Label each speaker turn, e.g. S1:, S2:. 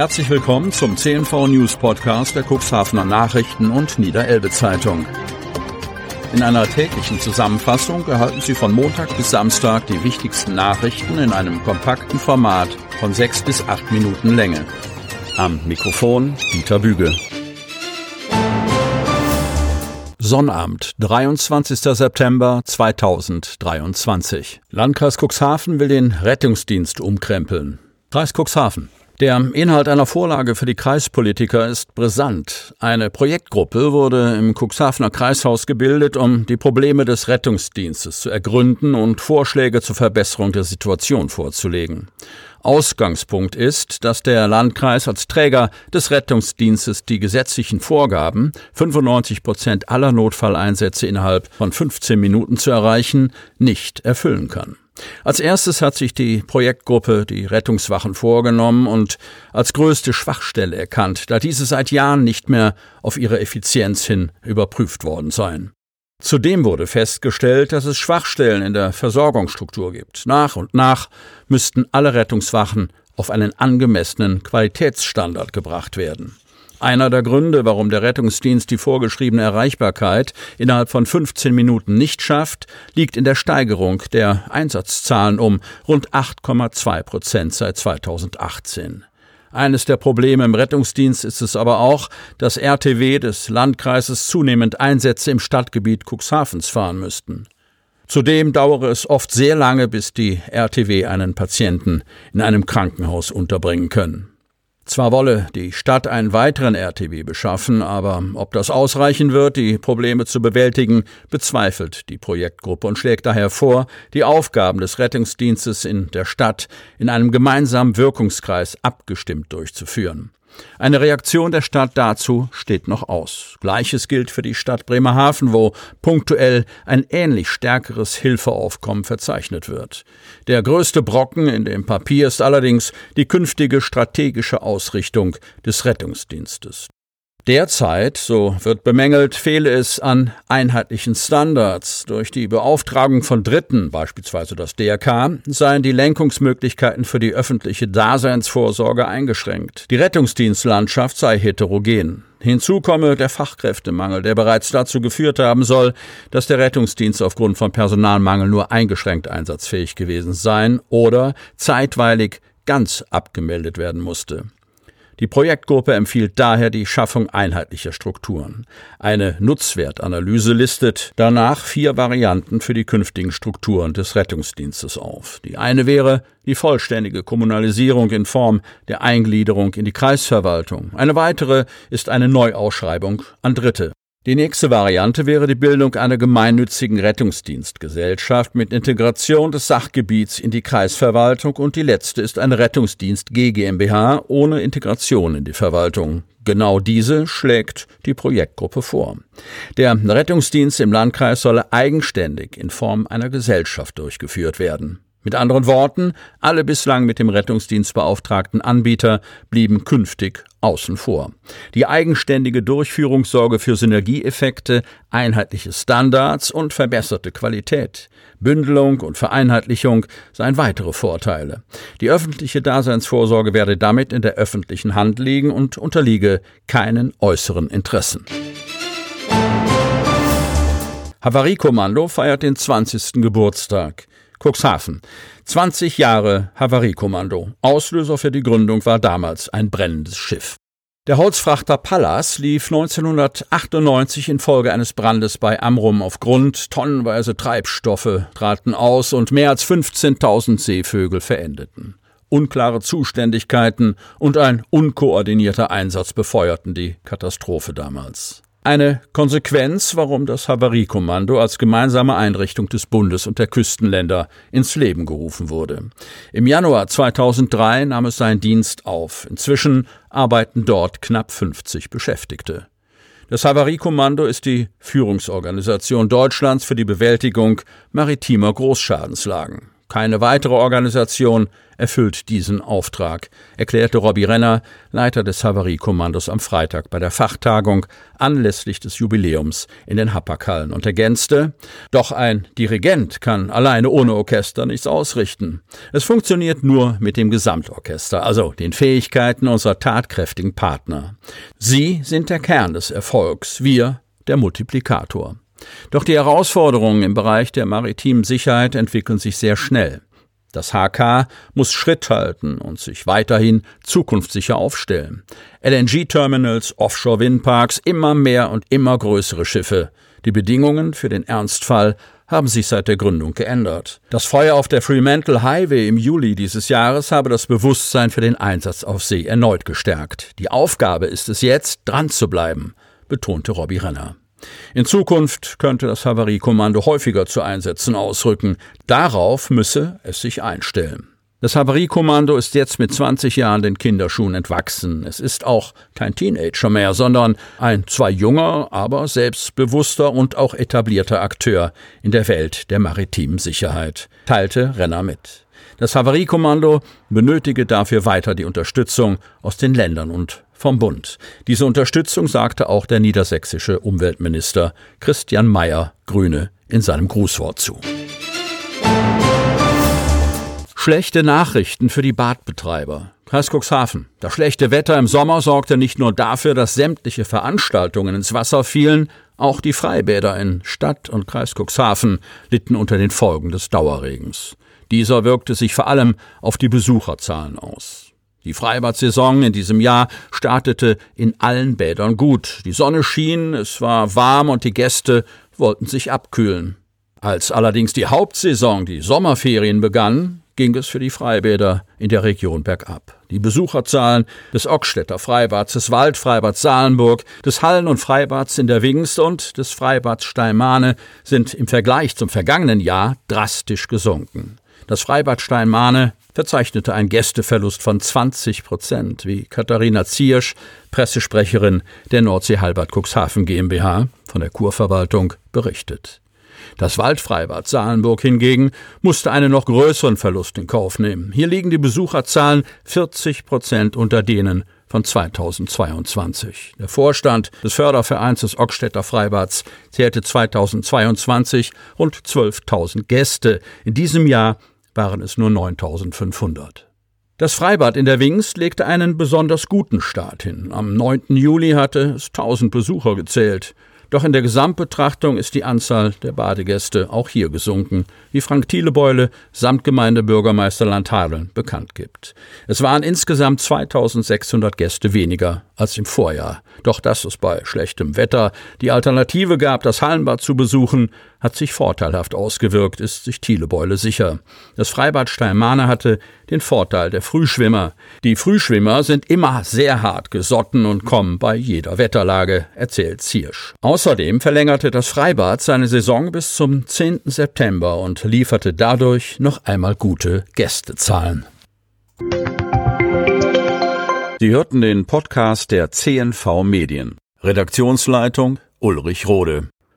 S1: Herzlich willkommen zum CNV News Podcast der Cuxhavener Nachrichten und Niederelbe Zeitung. In einer täglichen Zusammenfassung erhalten Sie von Montag bis Samstag die wichtigsten Nachrichten in einem kompakten Format von sechs bis acht Minuten Länge. Am Mikrofon Dieter Büge. Sonnabend, 23. September 2023. Landkreis Cuxhaven will den Rettungsdienst umkrempeln. Kreis Cuxhaven. Der Inhalt einer Vorlage für die Kreispolitiker ist brisant. Eine Projektgruppe wurde im Cuxhavener Kreishaus gebildet, um die Probleme des Rettungsdienstes zu ergründen und Vorschläge zur Verbesserung der Situation vorzulegen. Ausgangspunkt ist, dass der Landkreis als Träger des Rettungsdienstes die gesetzlichen Vorgaben, 95 Prozent aller Notfalleinsätze innerhalb von 15 Minuten zu erreichen, nicht erfüllen kann. Als erstes hat sich die Projektgruppe die Rettungswachen vorgenommen und als größte Schwachstelle erkannt, da diese seit Jahren nicht mehr auf ihre Effizienz hin überprüft worden seien. Zudem wurde festgestellt, dass es Schwachstellen in der Versorgungsstruktur gibt. Nach und nach müssten alle Rettungswachen auf einen angemessenen Qualitätsstandard gebracht werden. Einer der Gründe, warum der Rettungsdienst die vorgeschriebene Erreichbarkeit innerhalb von 15 Minuten nicht schafft, liegt in der Steigerung der Einsatzzahlen um rund 8,2 Prozent seit 2018. Eines der Probleme im Rettungsdienst ist es aber auch, dass RTW des Landkreises zunehmend Einsätze im Stadtgebiet Cuxhavens fahren müssten. Zudem dauere es oft sehr lange, bis die RTW einen Patienten in einem Krankenhaus unterbringen können. Zwar wolle die Stadt einen weiteren RTW beschaffen, aber ob das ausreichen wird, die Probleme zu bewältigen, bezweifelt die Projektgruppe und schlägt daher vor, die Aufgaben des Rettungsdienstes in der Stadt in einem gemeinsamen Wirkungskreis abgestimmt durchzuführen. Eine Reaktion der Stadt dazu steht noch aus. Gleiches gilt für die Stadt Bremerhaven, wo punktuell ein ähnlich stärkeres Hilfeaufkommen verzeichnet wird. Der größte Brocken in dem Papier ist allerdings die künftige strategische Ausrichtung des Rettungsdienstes. Derzeit, so wird bemängelt, fehle es an einheitlichen Standards. Durch die Beauftragung von Dritten, beispielsweise das DRK, seien die Lenkungsmöglichkeiten für die öffentliche Daseinsvorsorge eingeschränkt. Die Rettungsdienstlandschaft sei heterogen. Hinzu komme der Fachkräftemangel, der bereits dazu geführt haben soll, dass der Rettungsdienst aufgrund von Personalmangel nur eingeschränkt einsatzfähig gewesen sein oder zeitweilig ganz abgemeldet werden musste. Die Projektgruppe empfiehlt daher die Schaffung einheitlicher Strukturen. Eine Nutzwertanalyse listet danach vier Varianten für die künftigen Strukturen des Rettungsdienstes auf. Die eine wäre die vollständige Kommunalisierung in Form der Eingliederung in die Kreisverwaltung. Eine weitere ist eine Neuausschreibung an Dritte. Die nächste Variante wäre die Bildung einer gemeinnützigen Rettungsdienstgesellschaft mit Integration des Sachgebiets in die Kreisverwaltung und die letzte ist eine Rettungsdienst GmbH ohne Integration in die Verwaltung. Genau diese schlägt die Projektgruppe vor. Der Rettungsdienst im Landkreis solle eigenständig in Form einer Gesellschaft durchgeführt werden. Mit anderen Worten, alle bislang mit dem Rettungsdienst beauftragten Anbieter blieben künftig außen vor. Die eigenständige Durchführung sorge für Synergieeffekte, einheitliche Standards und verbesserte Qualität. Bündelung und Vereinheitlichung seien weitere Vorteile. Die öffentliche Daseinsvorsorge werde damit in der öffentlichen Hand liegen und unterliege keinen äußeren Interessen. Havariekommando feiert den 20. Geburtstag. Cuxhaven. 20 Jahre Havariekommando. Auslöser für die Gründung war damals ein brennendes Schiff. Der Holzfrachter Pallas lief 1998 infolge eines Brandes bei Amrum auf Grund, tonnenweise Treibstoffe traten aus und mehr als 15.000 Seevögel verendeten. Unklare Zuständigkeiten und ein unkoordinierter Einsatz befeuerten die Katastrophe damals. Eine Konsequenz, warum das Havariekommando als gemeinsame Einrichtung des Bundes und der Küstenländer ins Leben gerufen wurde. Im Januar 2003 nahm es seinen Dienst auf. Inzwischen arbeiten dort knapp 50 Beschäftigte. Das Havariekommando ist die Führungsorganisation Deutschlands für die Bewältigung maritimer Großschadenslagen. Keine weitere Organisation erfüllt diesen Auftrag, erklärte Robbie Renner, Leiter des Havariekommandos am Freitag bei der Fachtagung anlässlich des Jubiläums in den Hapakhallen und ergänzte, doch ein Dirigent kann alleine ohne Orchester nichts ausrichten. Es funktioniert nur mit dem Gesamtorchester, also den Fähigkeiten unserer tatkräftigen Partner. Sie sind der Kern des Erfolgs, wir der Multiplikator. Doch die Herausforderungen im Bereich der maritimen Sicherheit entwickeln sich sehr schnell. Das HK muss Schritt halten und sich weiterhin zukunftssicher aufstellen. LNG-Terminals, Offshore-Windparks, immer mehr und immer größere Schiffe. Die Bedingungen für den Ernstfall haben sich seit der Gründung geändert. Das Feuer auf der Fremantle Highway im Juli dieses Jahres habe das Bewusstsein für den Einsatz auf See erneut gestärkt. Die Aufgabe ist es jetzt, dran zu bleiben, betonte Robbie Renner. In Zukunft könnte das Havariekommando häufiger zu Einsätzen ausrücken. Darauf müsse es sich einstellen. Das Havariekommando ist jetzt mit 20 Jahren den Kinderschuhen entwachsen. Es ist auch kein Teenager mehr, sondern ein zwar junger, aber selbstbewusster und auch etablierter Akteur in der Welt der maritimen Sicherheit, teilte Renner mit. Das Havariekommando benötige dafür weiter die Unterstützung aus den Ländern und vom Bund. Diese Unterstützung sagte auch der niedersächsische Umweltminister Christian Mayer, Grüne, in seinem Grußwort zu. Schlechte Nachrichten für die Badbetreiber. Kreis Cuxhaven. Das schlechte Wetter im Sommer sorgte nicht nur dafür, dass sämtliche Veranstaltungen ins Wasser fielen, auch die Freibäder in Stadt und Kreis Cuxhaven litten unter den Folgen des Dauerregens. Dieser wirkte sich vor allem auf die Besucherzahlen aus. Die Freibad-Saison in diesem Jahr startete in allen Bädern gut. Die Sonne schien, es war warm und die Gäste wollten sich abkühlen. Als allerdings die Hauptsaison, die Sommerferien begann, ging es für die Freibäder in der Region bergab. Die Besucherzahlen des Ockstädter Freibads, des Waldfreibads Salenburg, des Hallen- und Freibads in der Wingst und des Freibads Steinmahne sind im Vergleich zum vergangenen Jahr drastisch gesunken. Das Freibad Steinmahne verzeichnete einen Gästeverlust von 20 Prozent, wie Katharina Ziersch, Pressesprecherin der Nordsee Halbert Cuxhaven GmbH von der Kurverwaltung, berichtet. Das Waldfreibad Salenburg hingegen musste einen noch größeren Verlust in Kauf nehmen. Hier liegen die Besucherzahlen 40 Prozent unter denen von 2022. Der Vorstand des Fördervereins des Ockstädter Freibads zählte 2022 rund 12.000 Gäste. In diesem Jahr waren es nur 9500. Das Freibad in der Wings legte einen besonders guten Start hin. Am 9. Juli hatte es 1000 Besucher gezählt. Doch in der Gesamtbetrachtung ist die Anzahl der Badegäste auch hier gesunken, wie Frank Thielebeule, Samtgemeindebürgermeister Landhadeln, bekannt gibt. Es waren insgesamt 2600 Gäste weniger als im Vorjahr. Doch dass es bei schlechtem Wetter die Alternative gab, das Hallenbad zu besuchen, hat sich vorteilhaft ausgewirkt, ist sich Thielebeule sicher. Das Freibad Steinmane hatte den Vorteil der Frühschwimmer. Die Frühschwimmer sind immer sehr hart gesotten und kommen bei jeder Wetterlage, erzählt Ziersch. Außerdem verlängerte das Freibad seine Saison bis zum 10. September und lieferte dadurch noch einmal gute Gästezahlen. Sie hörten den Podcast der CNV Medien. Redaktionsleitung Ulrich Rode.